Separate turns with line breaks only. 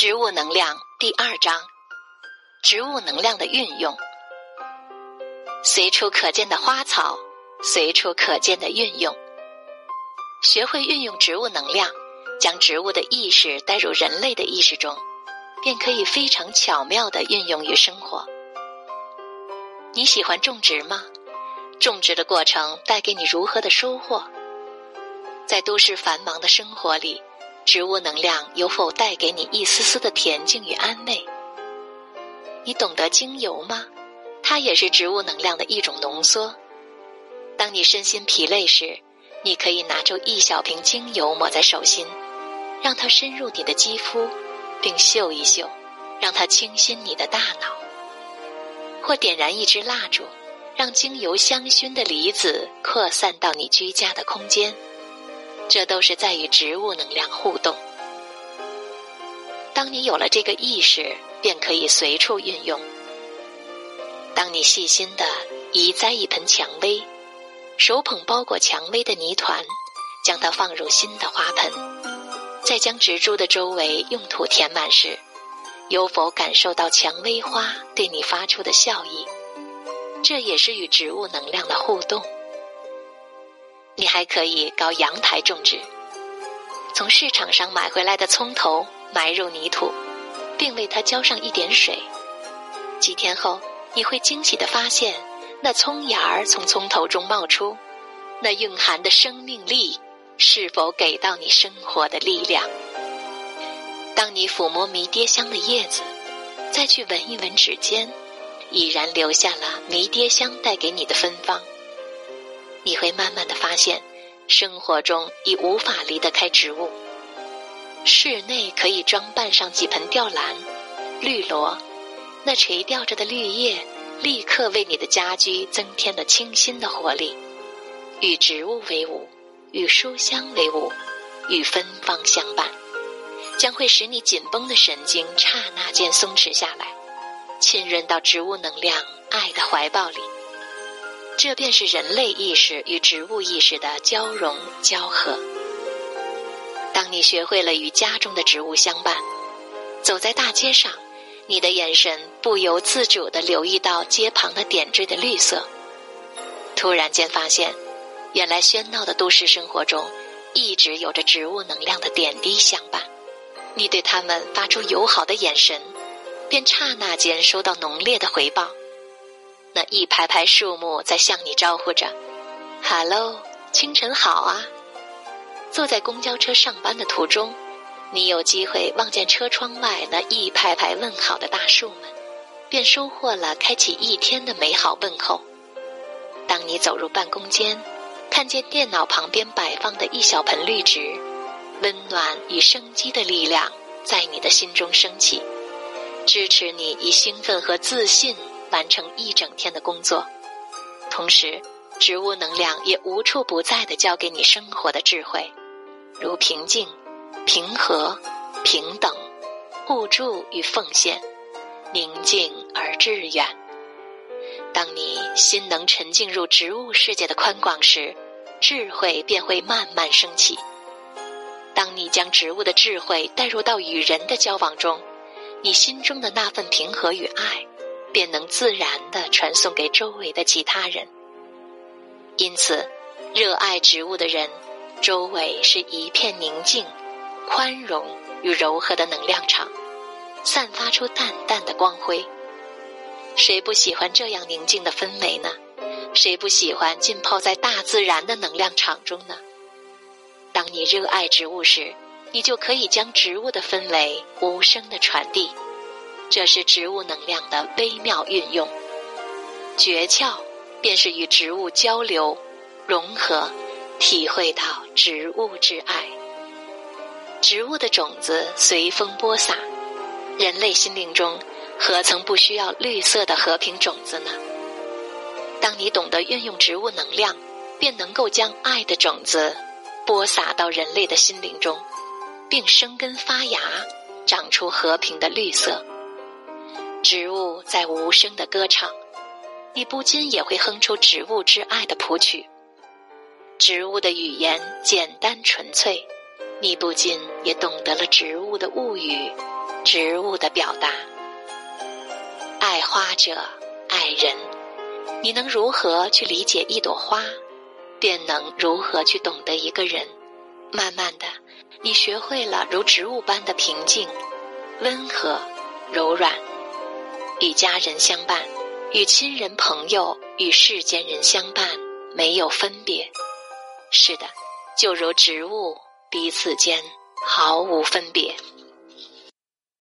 植物能量第二章：植物能量的运用。随处可见的花草，随处可见的运用。学会运用植物能量，将植物的意识带入人类的意识中，便可以非常巧妙的运用于生活。你喜欢种植吗？种植的过程带给你如何的收获？在都市繁忙的生活里。植物能量有否带给你一丝丝的恬静与安慰？你懂得精油吗？它也是植物能量的一种浓缩。当你身心疲累时，你可以拿出一小瓶精油抹在手心，让它深入你的肌肤，并嗅一嗅，让它清新你的大脑。或点燃一支蜡烛，让精油香薰的离子扩散到你居家的空间。这都是在与植物能量互动。当你有了这个意识，便可以随处运用。当你细心的移栽一盆蔷薇，手捧包裹蔷薇的泥团，将它放入新的花盆，再将植株的周围用土填满时，有否感受到蔷薇花对你发出的笑意？这也是与植物能量的互动。你还可以搞阳台种植，从市场上买回来的葱头埋入泥土，并为它浇上一点水。几天后，你会惊喜的发现，那葱芽儿从葱头中冒出，那蕴含的生命力是否给到你生活的力量？当你抚摸迷迭香的叶子，再去闻一闻指尖，已然留下了迷迭香带给你的芬芳。你会慢慢的发现，生活中已无法离得开植物。室内可以装扮上几盆吊兰、绿萝，那垂吊着的绿叶立刻为你的家居增添了清新的活力。与植物为伍，与书香为伍，与芬芳相伴，将会使你紧绷的神经刹那间松弛下来，浸润到植物能量爱的怀抱里。这便是人类意识与植物意识的交融交合。当你学会了与家中的植物相伴，走在大街上，你的眼神不由自主地留意到街旁的点缀的绿色，突然间发现，原来喧闹的都市生活中，一直有着植物能量的点滴相伴。你对他们发出友好的眼神，便刹那间收到浓烈的回报。那一排排树木在向你招呼着：“Hello，清晨好啊！”坐在公交车上班的途中，你有机会望见车窗外那一排排问好的大树们，便收获了开启一天的美好问候。当你走入办公间，看见电脑旁边摆放的一小盆绿植，温暖与生机的力量在你的心中升起，支持你以兴奋和自信。完成一整天的工作，同时，植物能量也无处不在的教给你生活的智慧，如平静、平和、平等、互助与奉献，宁静而致远。当你心能沉浸入植物世界的宽广时，智慧便会慢慢升起。当你将植物的智慧带入到与人的交往中，你心中的那份平和与爱。便能自然的传送给周围的其他人。因此，热爱植物的人，周围是一片宁静、宽容与柔和的能量场，散发出淡淡的光辉。谁不喜欢这样宁静的氛围呢？谁不喜欢浸泡在大自然的能量场中呢？当你热爱植物时，你就可以将植物的氛围无声的传递。这是植物能量的微妙运用，诀窍便是与植物交流、融合，体会到植物之爱。植物的种子随风播撒，人类心灵中何曾不需要绿色的和平种子呢？当你懂得运用植物能量，便能够将爱的种子播撒到人类的心灵中，并生根发芽，长出和平的绿色。植物在无声的歌唱，你不禁也会哼出植物之爱的谱曲。植物的语言简单纯粹，你不禁也懂得了植物的物语植物的表达。爱花者爱人，你能如何去理解一朵花，便能如何去懂得一个人。慢慢的，你学会了如植物般的平静、温和、柔软，与家人相伴，与亲人朋友，与世间人相伴，没有分别。是的，就如植物彼此间毫无分别。